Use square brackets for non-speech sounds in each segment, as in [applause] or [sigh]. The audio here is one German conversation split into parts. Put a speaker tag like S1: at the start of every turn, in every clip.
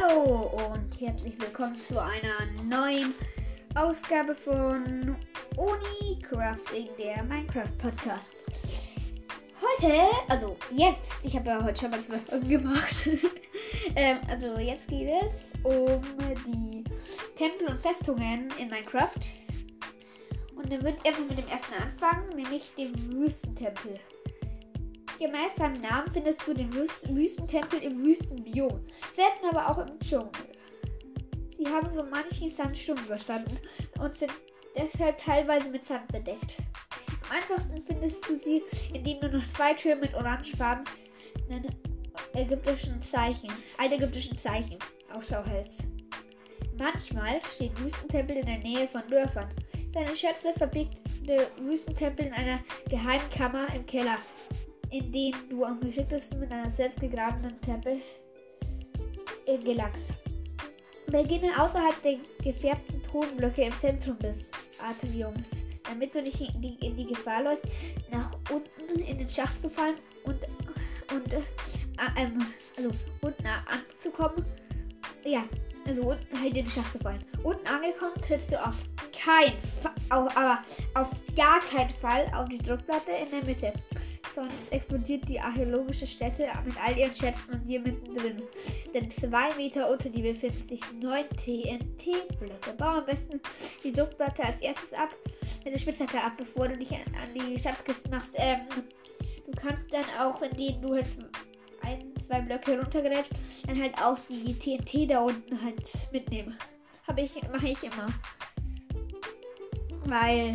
S1: Hallo und herzlich willkommen zu einer neuen Ausgabe von Uni Crafting, der Minecraft Podcast. Heute, also jetzt, ich habe ja heute schon mal zwei Folgen gemacht. [laughs] ähm, also jetzt geht es um die Tempel und Festungen in Minecraft. Und dann ich einfach mit dem ersten anfangen, nämlich dem Wüstentempel. Gemäß seinem Namen findest du den Wüstentempel im Wüstenbiom, selten aber auch im Dschungel. Sie haben so manchen Sandsturm überstanden und sind deshalb teilweise mit Sand bedeckt. Am einfachsten findest du sie, indem du noch zwei Türen mit orangefarbenen ägyptischen Zeichen, altägyptischen Zeichen Ausschau hältst. Manchmal stehen Wüstentempel in der Nähe von Dörfern. Seine Schätze verbirgt der Wüstentempel in einer geheimen Kammer im Keller, in den du am geschicktesten mit einer selbst gegrabenen Treppe äh, gelangst. Beginne außerhalb der gefärbten Tonblöcke im Zentrum des Atriums, damit du nicht in die, in die Gefahr läufst, nach unten in den Schacht zu fallen und, und äh, ähm, also unten anzukommen. Ja, also unten halt in den Schacht zu fallen. Unten angekommen trittst du auf keinen Fall, aber auf gar keinen Fall auf die Druckplatte in der Mitte sonst explodiert die archäologische Stätte mit all ihren Schätzen und dir mittendrin. Denn zwei Meter unter dir befinden sich neun TNT-Blöcke. Bau am besten die Druckplatte als erstes ab, mit der Spitzhacke ab, bevor du dich an, an die Schatzkiste machst. Ähm, du kannst dann auch, indem du jetzt ein, zwei Blöcke runtergerätst, dann halt auch die TNT da unten halt mitnehmen. Habe ich, mache ich immer. Weil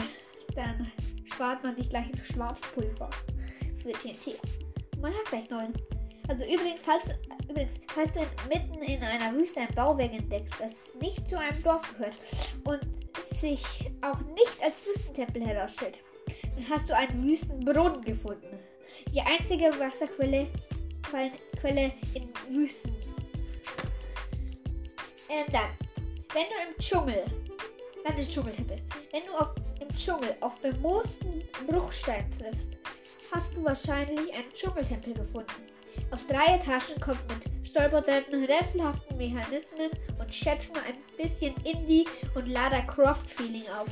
S1: dann spart man sich gleich ein Schwarzpulver für TNT. Man hat gleich neun. Also übrigens, falls, übrigens, falls du mitten in einer Wüste ein Bauwerk entdeckst, das nicht zu einem Dorf gehört und sich auch nicht als Wüstentempel herausstellt, dann hast du einen Wüstenbrunnen gefunden. Die einzige Wasserquelle Quelle in Wüsten. Ähm, dann, wenn du im Dschungel, dann den Dschungeltempel, wenn du auf, im Dschungel auf bemoosten Bruchstein triffst, hast du wahrscheinlich einen Dschungeltempel gefunden. Auf drei Etagen kommt mit Stolperdeuten, rätselhaften Mechanismen und Schätzen ein bisschen Indie- und Lara Croft-Feeling auf.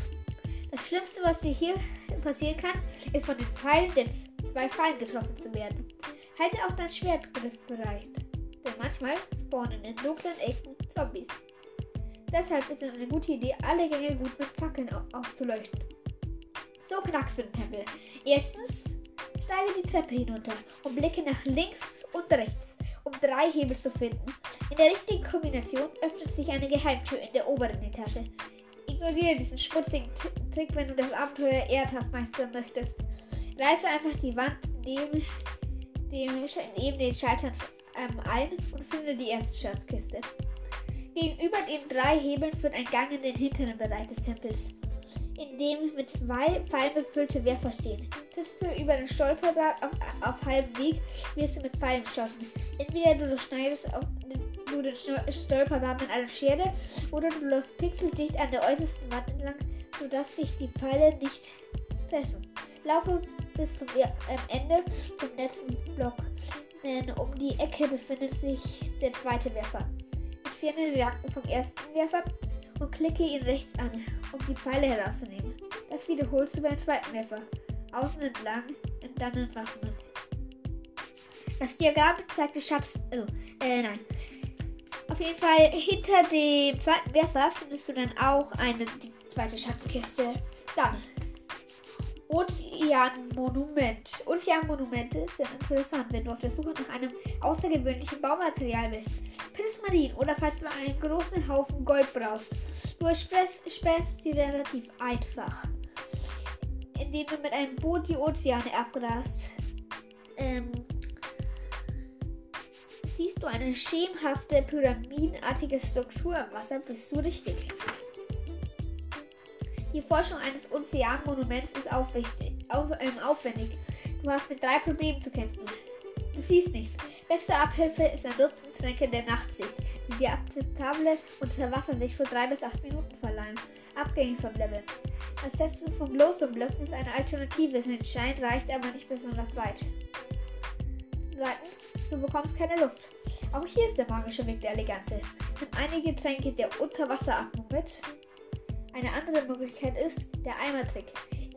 S1: Das Schlimmste, was dir hier passieren kann, ist von den Pfeilen den zwei Pfeilen getroffen zu werden. Halte auch dein Schwertgriff bereit, denn manchmal spawnen in dunklen Ecken Zombies. Deshalb ist es eine gute Idee, alle Gänge gut mit Fackeln aufzuleuchten. So knackst du den Tempel. Erstens Steige die Treppe hinunter und blicke nach links und rechts, um drei Hebel zu finden. In der richtigen Kombination öffnet sich eine Geheimtür in der oberen Etage. Ignoriere diesen schmutzigen Trick, wenn du das Abenteuer erdhaft meistern möchtest. Reiße einfach die Wand neben, dem, neben den Schaltern ähm, ein und finde die erste Schatzkiste. Gegenüber den drei Hebeln führt ein Gang in den hinteren Bereich des Tempels in dem mit zwei Pfeilen befüllte Werfer stehen. Triffst du über den Stolperdraht auf, auf halbem Weg, wirst du mit Pfeilen geschossen. Entweder du schneidest auf du den Stolperdraht mit einer Schere oder du läufst pixeldicht an der äußersten Wand entlang, sodass dich die Pfeile nicht treffen. Laufe bis zum Ende zum letzten Block, denn um die Ecke befindet sich der zweite Werfer. Entferne die Racken vom ersten Werfer und klicke ihn rechts an, um die Pfeile herauszunehmen. Das wiederholst du beim zweiten Werfer. Außen entlang und dann entwaffnen. Das Diagramm zeigt die Schatz. Also, äh, nein. Auf jeden Fall hinter dem zweiten Werfer findest du dann auch eine zweite Schatzkiste. Dann Ozeanmonument. Ozeanmonumente sind interessant, wenn du auf der Suche nach einem außergewöhnlichen Baumaterial bist. Prismarin oder falls du einen großen Haufen Gold brauchst. Du erspähst sie relativ einfach, indem du mit einem Boot die Ozeane abgrast. Ähm, siehst du eine schemenhafte pyramidenartige Struktur im Wasser, bist du richtig. Die Forschung eines Ozeanmonuments ist aufwichtig, auf, ähm, aufwendig. Du hast mit drei Problemen zu kämpfen. Du siehst nichts. Beste Abhilfe ist ein Dutzendtränke der Nachtsicht, die dir akzeptable Unterwassersicht für 3 bis 8 Minuten verleihen, abgängig vom Level. Das Setzen von Glowstone-Blöcken ist eine Alternative, sein Schein reicht aber nicht besonders weit. Zweitens, du bekommst keine Luft. Auch hier ist der magische Weg der Elegante. Nimm einige Tränke der Unterwasseratmung mit. Eine andere Möglichkeit ist der Eimertrick.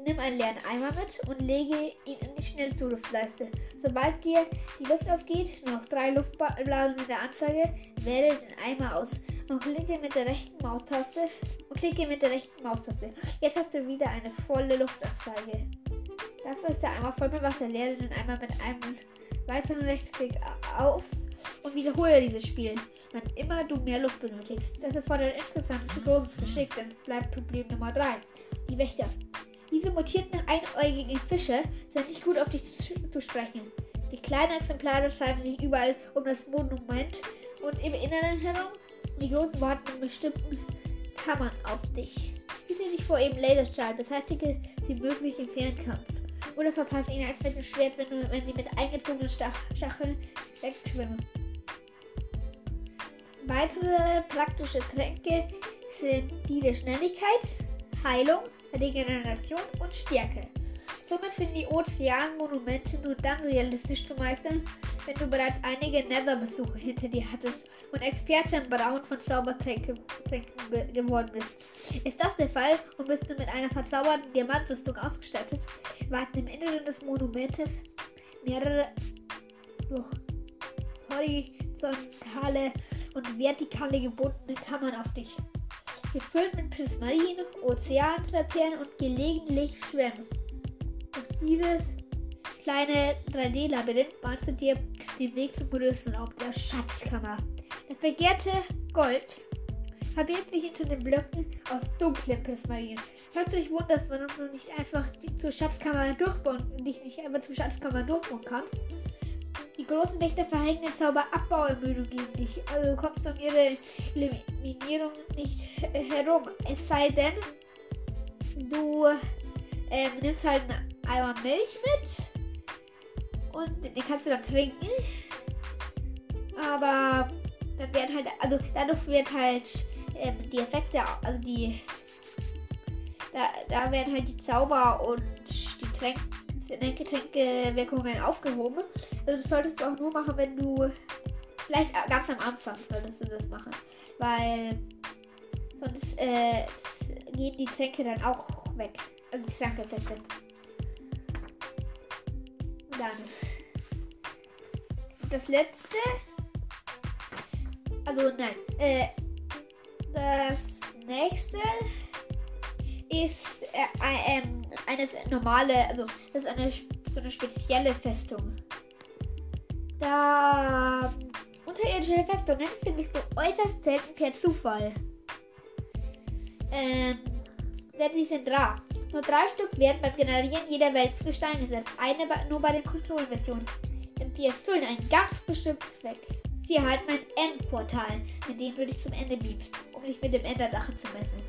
S1: Nimm einen leeren Eimer mit und lege ihn in die Schnellzugluftleiste. Sobald dir die Luft aufgeht, noch drei Luftblasen in der Anzeige, wähle den Eimer aus und klicke mit der rechten Maustaste und klicke mit der rechten Maustaste. Jetzt hast du wieder eine volle Luftanzeige. Dafür ist der Eimer voll mit Wasser. Leere den Eimer mit einem weiteren Rechtsklick auf und wiederhole dieses Spiel, wann immer du mehr Luft benötigst. Das erfordert insgesamt zu großes Geschick, denn bleibt Problem Nummer 3. Die Wächter. Diese mutierten einäugigen Fische sind nicht gut auf dich zu, sprechen. Die kleinen Exemplare schreiben sich überall um das Monument und im Inneren herum. Die großen warten in bestimmten Kammern auf dich. Hüte dich vor ihrem Laserstrahl, beseitige sie möglich im Fernkampf. Oder verpasse ihnen als mit Schwert, wenn, wenn sie mit eingezogenen Stacheln wegschwimmen. Weitere praktische Tränke sind die der Schnelligkeit, Heilung, Regeneration und Stärke. Somit sind die Ozeanmonumente nur dann realistisch zu meistern, wenn du bereits einige Nether-Besuche hinter dir hattest und Experte im Brauen von Zaubertränken geworden bist. Ist das der Fall und bist du mit einer verzauberten Diamantrüstung ausgestattet, warten im Inneren des Monumentes mehrere durch horizontale und vertikale gebundene Kammern auf dich gefüllt mit Prismarinen, Ozeanlaternen und gelegentlich Schwämmen. Durch dieses kleine 3D-Labyrinth bahnst du dir den Weg zum größten Raum, der Schatzkammer. Das begehrte Gold verbirgt sich hinter den Blöcken aus dunklen Prismarinen. Falls du dich wunderst, warum du nicht einfach zur Schatzkammer durchbauen, dich nicht einfach zur Schatzkammer durchbauen kannst, die großen Wächter verhängen den Zauber Abbauermüdung gegen dich, also kommst du um ihre Eliminierung nicht herum. Es sei denn, du ähm, nimmst halt einen Eimer Milch mit und den kannst du dann trinken. Aber dann werden halt, also dadurch wird halt ähm, die Effekte, also die, da, da werden halt die Zauber und die Tränke Getränke-Wirkungen aufgehoben. Also das solltest du auch nur machen, wenn du vielleicht ganz am Anfang solltest du das machen, weil sonst äh, gehen die Tränke dann auch weg. Also die Trankeffekte. Dann das letzte. Also nein. Äh, das nächste ist äh, äh, eine normale, also das ist eine so eine spezielle Festung. Da unterirdische Festungen findest du äußerst selten per Zufall. Ähm, denn sie sind rar. Nur drei Stück werden beim Generieren jeder Welt zu Stein gesetzt. Eine nur bei den Konsolenversionen. Denn sie erfüllen einen ganz bestimmten Zweck. Sie erhalten ein Endportal, mit dem du dich zum Ende beamst, um dich mit dem Enderdrachen zu messen.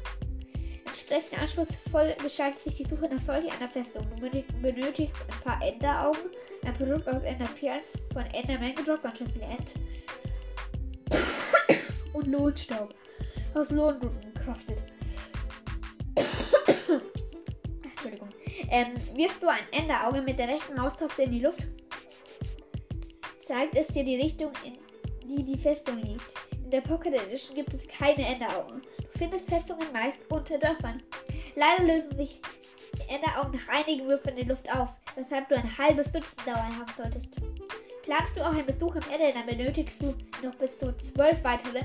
S1: Entsprechend anspruchsvoll gestaltet sich die Suche nach solch einer Festung. Du benötigst ein paar Enderaugen, ein Produkt aus Enderperlen von Enderman gedroppt, ganz schön viel End. [coughs] und Lohnstaub aus Lohngruppen gecraftet. [coughs] Entschuldigung. Ähm, wirfst du ein Enderauge mit der rechten Maustaste in die Luft, zeigt es dir die Richtung, in die die Festung liegt. In der Pocket Edition gibt es keine Enderaugen. Du findest Festungen meist unter Dörfern. Leider lösen sich die Enderaugen nach einigen Würfen in der Luft auf, weshalb du ein halbes Dutzend dabei haben solltest. Planst du auch einen Besuch im Ende, dann benötigst du noch bis zu zwölf weitere,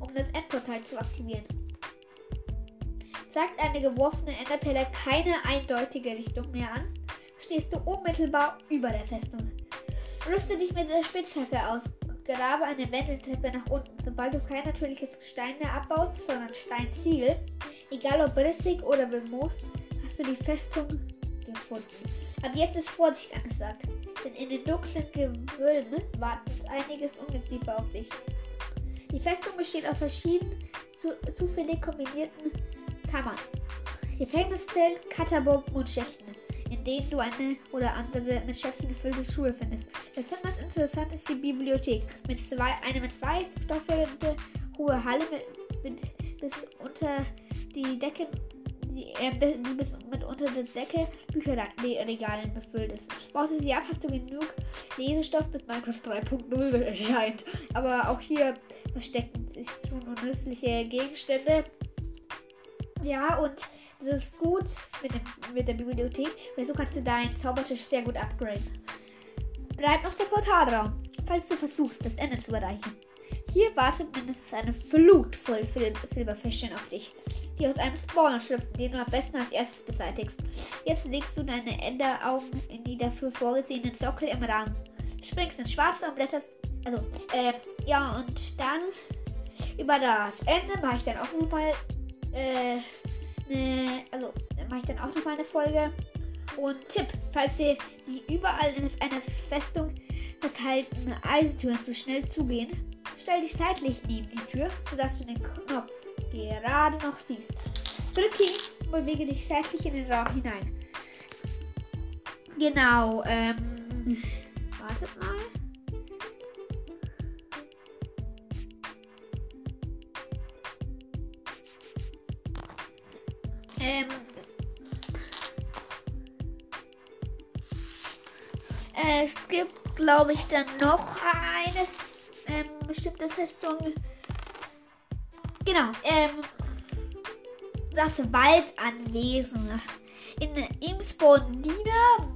S1: um das Endportal zu aktivieren. Sagt eine geworfene Enderpelle keine eindeutige Richtung mehr an, stehst du unmittelbar über der Festung. Rüste dich mit der Spitzhacke aus Grabe eine Wendeltreppe nach unten. Sobald du kein natürliches Gestein mehr abbaust, sondern Steinziegel, egal ob rissig oder bemoost, hast du die Festung gefunden. Aber jetzt ist Vorsicht angesagt, denn in den dunklen Gewölben wartet einiges Ungeziefer auf dich. Die Festung besteht aus verschiedenen zu, zufällig kombinierten Kammern, Gefängniszellen, Katakomben und Schächten in denen du eine oder andere mit Schätzen gefüllte Schuhe findest. Besonders interessant ist die Bibliothek. Mit zwei, eine mit zwei stoffende hohe Halle mit, mit, bis unter die Decke die, äh, die bis mit unter der Decke Bücherregalen befüllt ist. Baust du sie ab, hast du genug Lesestoff, bis Minecraft 3.0 erscheint. Aber auch hier verstecken sich schon nützliche Gegenstände. Ja, und das ist gut mit, dem, mit der Bibliothek, weil so kannst du deinen Zaubertisch sehr gut upgraden. Bleibt noch der Portalraum, falls du versuchst, das Ende zu erreichen. Hier wartet mindestens eine Flut voll Silberfischchen auf dich, die aus einem Spawner schlüpfen, den du am besten als erstes beseitigst. Jetzt legst du deine Enderaugen in die dafür vorgesehenen Sockel im Rahmen. Springst ins Schwarze und blätterst. Also, äh, ja, und dann über das Ende mache ich dann auch nochmal, äh, ne, also, mache ich dann auch nochmal eine Folge. Und Tipp, falls ihr die überall in einer Festung verteilten Eisentüren zu schnell zugehen, Stell dich seitlich neben die Tür, sodass du den Knopf gerade noch siehst. Drücke ihn und bewege dich seitlich in den Raum hinein. Genau, ähm. Wartet mal. Glaube ich, dann noch eine ähm, bestimmte Festung. Genau, ähm, das Waldanwesen. In ihm spawnen Diener,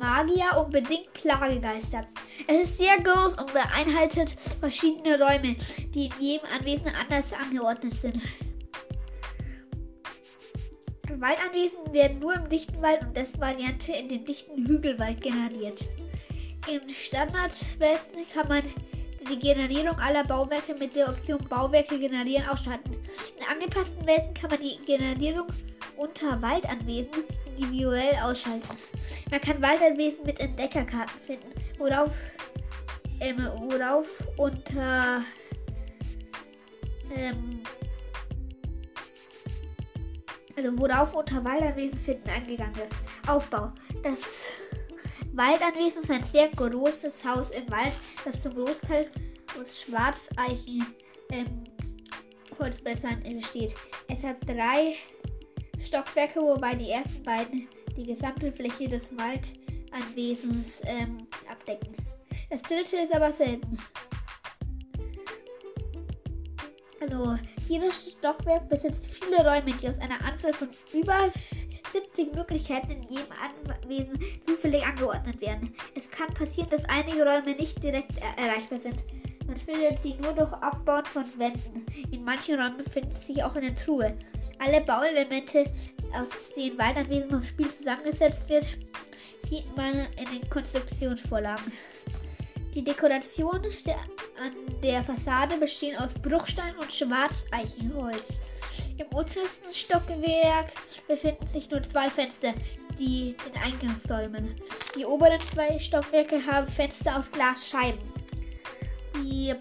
S1: Magier und bedingt Plagegeister. Es ist sehr groß und beinhaltet verschiedene Räume, die in jedem Anwesen anders angeordnet sind. Waldanwesen werden nur im dichten Wald und dessen Variante in dem dichten Hügelwald generiert. In Standardwelten kann man die Generierung aller Bauwerke mit der Option Bauwerke generieren ausschalten. In angepassten Welten kann man die Generierung unter Waldanwesen individuell ausschalten. Man kann Waldanwesen mit Entdeckerkarten finden, worauf, ähm, worauf unter ähm, also worauf unter Waldanwesen finden angegangen ist. Aufbau. Das Waldanwesen ist ein sehr großes Haus im Wald, das zum Großteil aus Schwarzeichen ähm, Holzblättern besteht. Es hat drei Stockwerke, wobei die ersten beiden die gesamte Fläche des Waldanwesens ähm, abdecken. Das dritte ist aber selten. Also, jedes Stockwerk besitzt viele Räume, die aus einer Anzahl von über 70 Möglichkeiten in jedem Anwesen zufällig angeordnet werden. Es kann passieren, dass einige Räume nicht direkt er erreichbar sind. Man findet sie nur durch Abbauen von Wänden. In manchen Räumen befindet sich auch eine Truhe. Alle Bauelemente, aus denen Waldanwesen vom Spiel zusammengesetzt wird, sieht man in den Konstruktionsvorlagen. Die Dekoration der, an der Fassade bestehen aus Bruchstein und Schwarzeichenholz. Im untersten Stockwerk befinden sich nur zwei Fenster, die den Eingang säumen. Die oberen zwei Stockwerke haben Fenster aus Glasscheiben. Die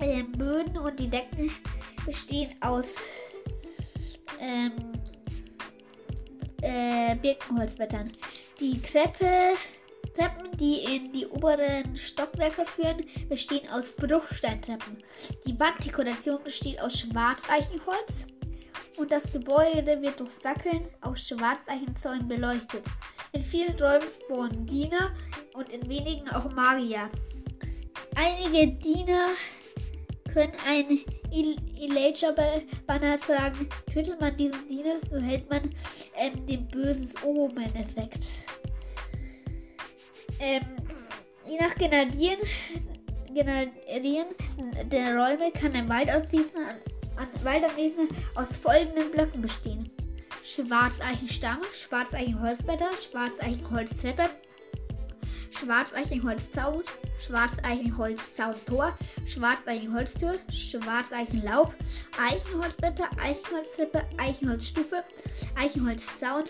S1: äh, Böden und die Decken bestehen aus ähm, äh, Birkenholzblättern. Die Treppe Treppen, die in die oberen Stockwerke führen, bestehen aus Bruchsteintreppen. Die Wanddekoration besteht aus Schwarzeichenholz und das Gebäude wird durch Fackeln aus Schwarzeichenzäunen beleuchtet. In vielen Räumen spawnen Diener und in wenigen auch Magier. Einige Diener können ein Elijah-Banner tragen. Tötet man diesen Diener, so hält man ähm, den bösen Omen-Effekt. Ähm, je nach Generieren, Generieren der Räume kann ein Waldanwesen, an, Waldanwesen aus folgenden Blöcken bestehen. Schwarzeichenstamm, Schwarzeichenholzblätter, Schwarzeichenholztreppe, Schwarzeichenholzzaun, Schwarzeichenholzzauntor, Schwarzeichenholztür, Schwarzeichenlaub, Eichenholzblätter, Eichenholztreppe, Eichenholzstufe, Eichenholzzaun,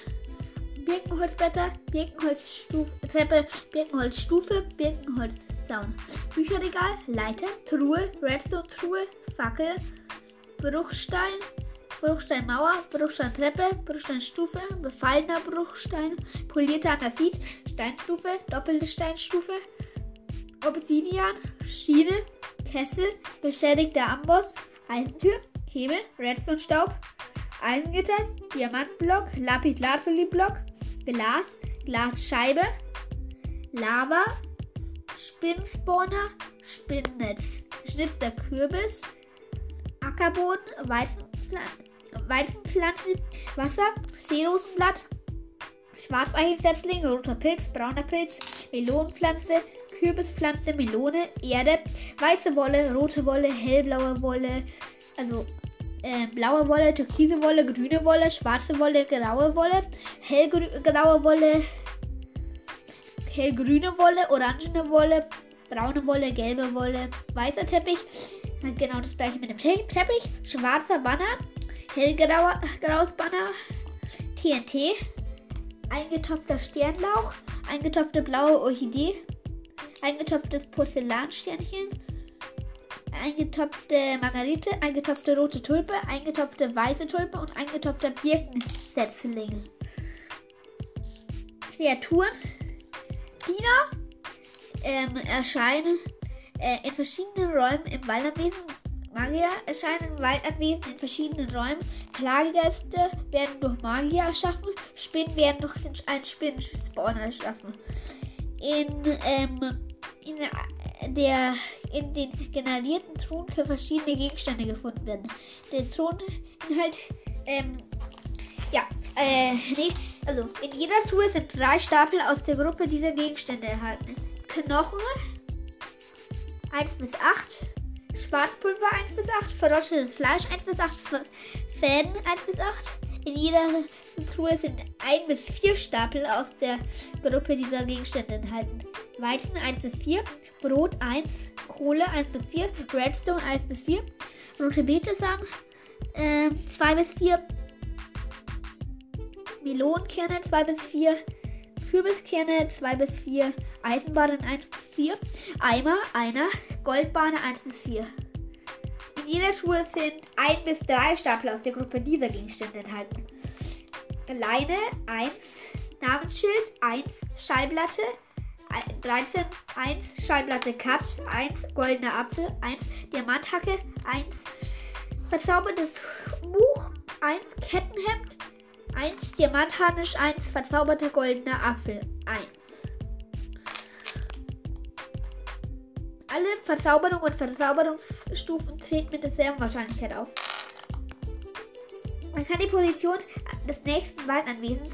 S1: Birkenholzblätter, Birkenholztreppe, Birkenholzstufe, Birkenholzzaun. Bücherregal, Leiter, Truhe, Redstone-Truhe, Fackel, Bruchstein, Bruchsteinmauer, Bruchsteintreppe, Bruchsteinstufe, befallener Bruchstein, polierter Andasit, Steinstufe, doppelte Steinstufe, Obsidian, Schiene, Kessel, beschädigter Amboss, Eisentür, Hebel, Redstone-Staub, Eisengitter, Diamantblock, Lapis-Lazuli-Block, Glas, Glasscheibe, Lava, Spinnspawner, Spinnnetz, geschnitzter Kürbis, Ackerboden, Weizenpflanzen, Weizenpflanzen Wasser, Seerosenblatt, Schwarzeisensetzling, roter Pilz, brauner Pilz, Melonenpflanze, Kürbispflanze, Melone, Erde, weiße Wolle, rote Wolle, hellblaue Wolle, also äh, blaue Wolle, türkise Wolle, grüne Wolle, schwarze Wolle, graue Wolle, hellgraue Wolle, hellgrüne Wolle, orangene Wolle, braune Wolle, gelbe Wolle, weißer Teppich, genau das gleiche mit dem Teppich, schwarzer Banner, hellgraues Banner, TNT, eingetopfter Sternlauch, eingetopfte blaue Orchidee, eingetopftes Porzellansternchen, eingetopfte Margarite, eingetopfte rote Tulpe, eingetopfte weiße Tulpe und eingetopfter Birkensetzling. Kreaturen. Diener ähm, erscheinen äh, in verschiedenen Räumen im Waldanwesen. Magier erscheinen im Waldanwesen in verschiedenen Räumen. Plagegäste werden durch Magier erschaffen. Spinnen werden durch einen Spinnenspawner erschaffen. In, ähm, in, der, in den generierten Truhen können verschiedene Gegenstände gefunden werden. Der Truheninhalt, ähm, ja, äh, nee, also in jeder Truhe sind drei Stapel aus der Gruppe dieser Gegenstände erhalten. Knochen 1 bis 8, Schwarzpulver 1 bis 8, verrottetes Fleisch 1 bis 8, Fäden 1 bis 8. In jeder Truhe sind 1 bis 4 Stapel aus der Gruppe dieser Gegenstände enthalten. Weizen 1 bis 4, Brot 1, Kohle 1 bis 4, Redstone 1 bis 4, rote Betesamen äh, 2 bis 4, Melonenkerne 2 bis 4, Kürbiskerne 2 bis 4, Eisenbahnen 1 bis 4, Eimer, einer, Goldbahne 1 bis 4. In jeder Schuhe sind 1 bis 3 Stapel aus der Gruppe dieser Gegenstände enthalten. Leine 1, Namensschild 1, Schallplatte 13, 1, Schallplatte Cut 1, goldener Apfel 1, Diamanthacke 1, verzaubertes Buch 1, Kettenhemd 1, Diamantharnisch 1, verzauberter goldener Apfel 1. Alle Verzauberungen und Verzauberungsstufen treten mit derselben Wahrscheinlichkeit auf. Man kann die Position des nächsten Waldanwesens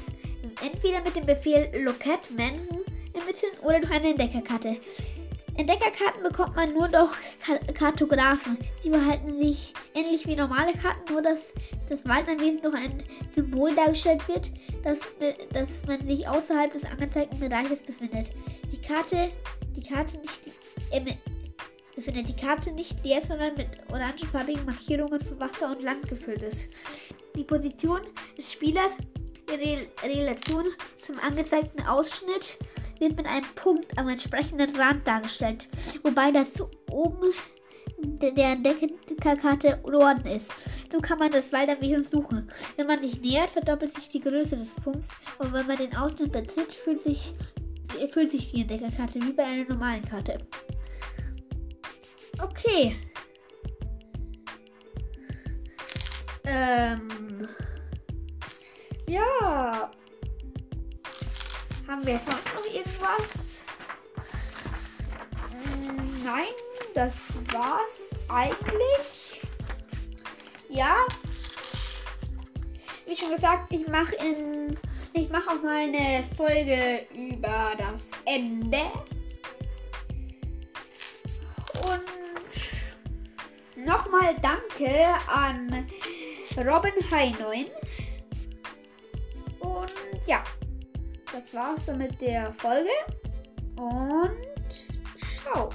S1: entweder mit dem Befehl Locat Manson ermitteln oder durch eine Entdeckerkarte. Entdeckerkarten bekommt man nur durch Kartografen. Die behalten sich ähnlich wie normale Karten, nur dass das Waldanwesen durch ein Symbol dargestellt wird, dass, dass man sich außerhalb des angezeigten Bereiches befindet. Die Karte, die Karte nicht, äh, befindet die Karte nicht leer, sondern mit orangefarbigen Markierungen für Wasser und Land gefüllt ist. Die Position des Spielers in Relation zum angezeigten Ausschnitt wird mit einem Punkt am entsprechenden Rand dargestellt, wobei das oben der Entdeckerkarte Norden ist. So kann man das Walderwesen suchen. Wenn man sich nähert, verdoppelt sich die Größe des Punkts und wenn man den Ausschnitt betritt, fühlt sich, fühlt sich die Entdeckerkarte wie bei einer normalen Karte. Okay. Ähm. Ja. Haben wir sonst noch irgendwas? Hm, nein, das war's eigentlich. Ja. Wie schon gesagt, ich mache in ich mache auch mal eine Folge über das Ende. Und nochmal danke an Robin 9. Und ja das war's dann mit der Folge und ciao.